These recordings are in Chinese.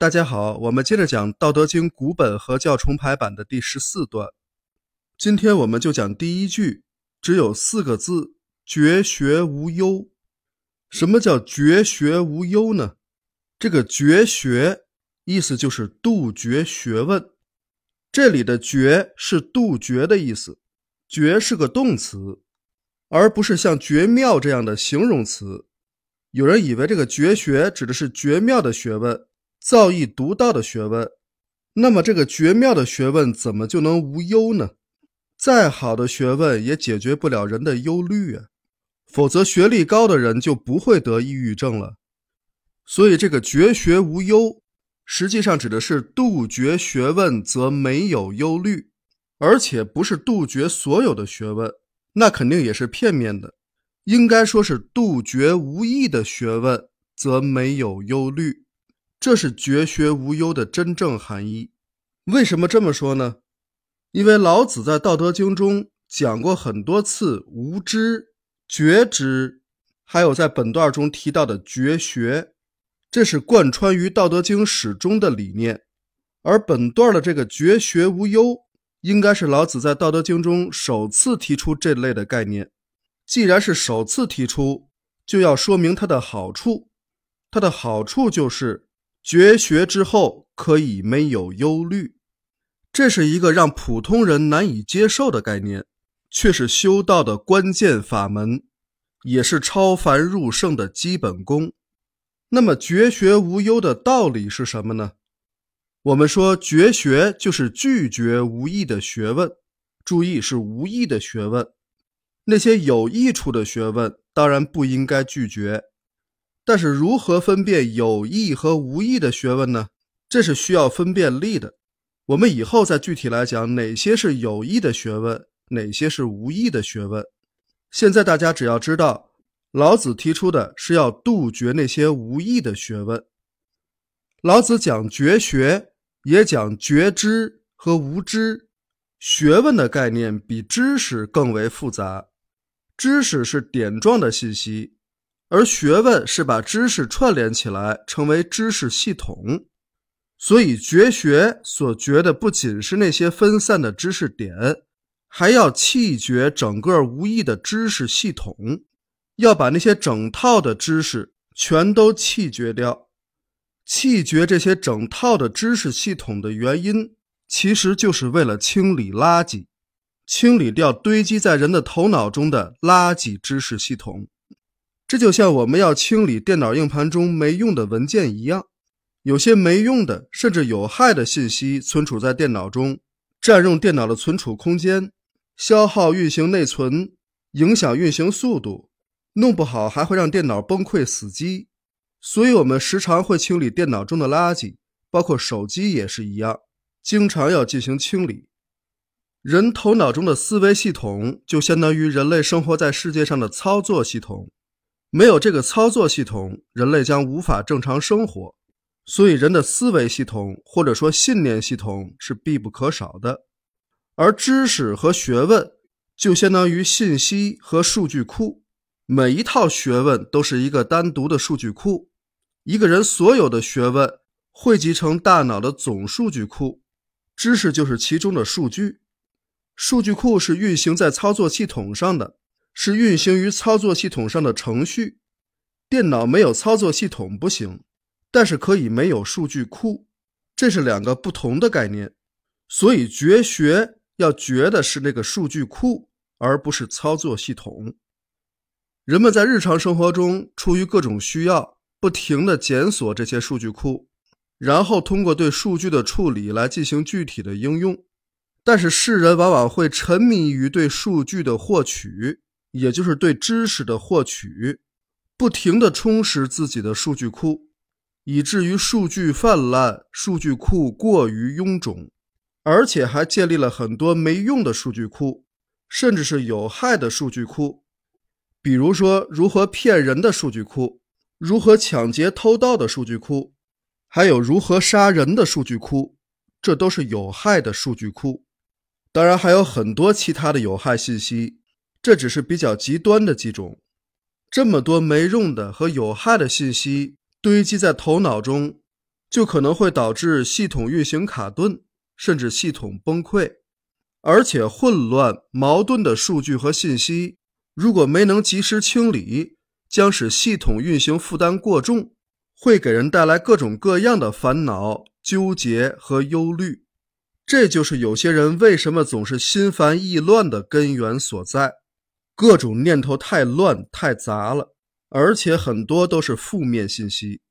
大家好，我们接着讲《道德经》古本和教重排版的第十四段。今天我们就讲第一句，只有四个字：绝学无忧。什么叫绝学无忧呢？这个绝学意思就是杜绝学问。这里的绝是杜绝的意思，绝是个动词，而不是像绝妙这样的形容词。有人以为这个绝学指的是绝妙的学问。造诣独到的学问，那么这个绝妙的学问怎么就能无忧呢？再好的学问也解决不了人的忧虑啊！否则学历高的人就不会得抑郁症了。所以这个绝学无忧，实际上指的是杜绝学问则没有忧虑，而且不是杜绝所有的学问，那肯定也是片面的。应该说是杜绝无益的学问则没有忧虑。这是绝学无忧的真正含义。为什么这么说呢？因为老子在《道德经》中讲过很多次无知、觉知，还有在本段中提到的绝学，这是贯穿于《道德经》始终的理念。而本段的这个绝学无忧，应该是老子在《道德经》中首次提出这类的概念。既然是首次提出，就要说明它的好处。它的好处就是。绝学之后可以没有忧虑，这是一个让普通人难以接受的概念，却是修道的关键法门，也是超凡入圣的基本功。那么绝学无忧的道理是什么呢？我们说绝学就是拒绝无益的学问，注意是无益的学问，那些有益处的学问当然不应该拒绝。但是如何分辨有意和无意的学问呢？这是需要分辨力的。我们以后再具体来讲哪些是有意的学问，哪些是无意的学问。现在大家只要知道，老子提出的是要杜绝那些无意的学问。老子讲绝学，也讲觉知和无知。学问的概念比知识更为复杂，知识是点状的信息。而学问是把知识串联起来，成为知识系统。所以绝学所绝的不仅是那些分散的知识点，还要弃绝整个无益的知识系统，要把那些整套的知识全都弃绝掉。弃绝这些整套的知识系统的原因，其实就是为了清理垃圾，清理掉堆积在人的头脑中的垃圾知识系统。这就像我们要清理电脑硬盘中没用的文件一样，有些没用的甚至有害的信息存储在电脑中，占用电脑的存储空间，消耗运行内存，影响运行速度，弄不好还会让电脑崩溃死机。所以，我们时常会清理电脑中的垃圾，包括手机也是一样，经常要进行清理。人头脑中的思维系统就相当于人类生活在世界上的操作系统。没有这个操作系统，人类将无法正常生活。所以，人的思维系统或者说信念系统是必不可少的。而知识和学问就相当于信息和数据库，每一套学问都是一个单独的数据库。一个人所有的学问汇集成大脑的总数据库，知识就是其中的数据。数据库是运行在操作系统上的。是运行于操作系统上的程序，电脑没有操作系统不行，但是可以没有数据库，这是两个不同的概念。所以绝学要绝的是那个数据库，而不是操作系统。人们在日常生活中出于各种需要，不停地检索这些数据库，然后通过对数据的处理来进行具体的应用。但是世人往往会沉迷于对数据的获取。也就是对知识的获取，不停地充实自己的数据库，以至于数据泛滥，数据库过于臃肿，而且还建立了很多没用的数据库，甚至是有害的数据库。比如说，如何骗人的数据库，如何抢劫偷盗的数据库，还有如何杀人的数据库，这都是有害的数据库。当然，还有很多其他的有害信息。这只是比较极端的几种，这么多没用的和有害的信息堆积在头脑中，就可能会导致系统运行卡顿，甚至系统崩溃。而且，混乱、矛盾的数据和信息，如果没能及时清理，将使系统运行负担过重，会给人带来各种各样的烦恼、纠结和忧虑。这就是有些人为什么总是心烦意乱的根源所在。各种念头太乱、太杂了，而且很多都是负面信息。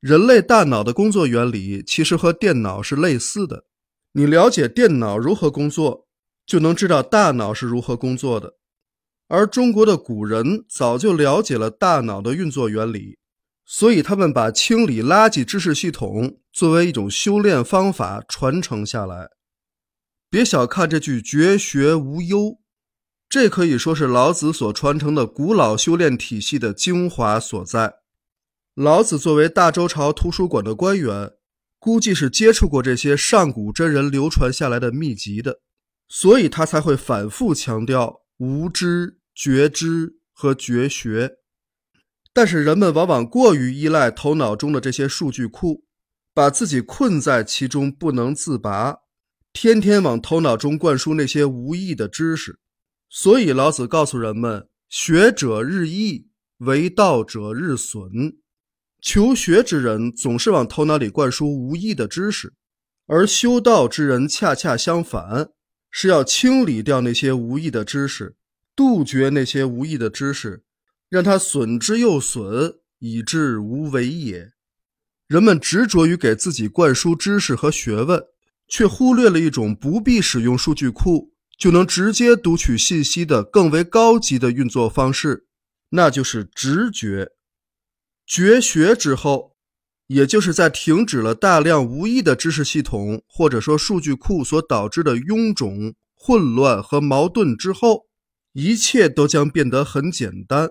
人类大脑的工作原理其实和电脑是类似的。你了解电脑如何工作，就能知道大脑是如何工作的。而中国的古人早就了解了大脑的运作原理，所以他们把清理垃圾知识系统作为一种修炼方法传承下来。别小看这句“绝学无忧”，这可以说是老子所传承的古老修炼体系的精华所在。老子作为大周朝图书馆的官员，估计是接触过这些上古真人流传下来的秘籍的，所以他才会反复强调无知、觉知和绝学。但是人们往往过于依赖头脑中的这些数据库，把自己困在其中不能自拔，天天往头脑中灌输那些无益的知识。所以老子告诉人们：学者日益，为道者日损。求学之人总是往头脑里灌输无益的知识，而修道之人恰恰相反，是要清理掉那些无益的知识，杜绝那些无益的知识，让它损之又损，以致无为也。人们执着于给自己灌输知识和学问，却忽略了一种不必使用数据库就能直接读取信息的更为高级的运作方式，那就是直觉。绝学之后，也就是在停止了大量无益的知识系统或者说数据库所导致的臃肿、混乱和矛盾之后，一切都将变得很简单。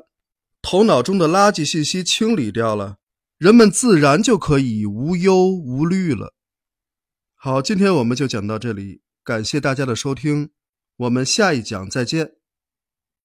头脑中的垃圾信息清理掉了，人们自然就可以无忧无虑了。好，今天我们就讲到这里，感谢大家的收听，我们下一讲再见。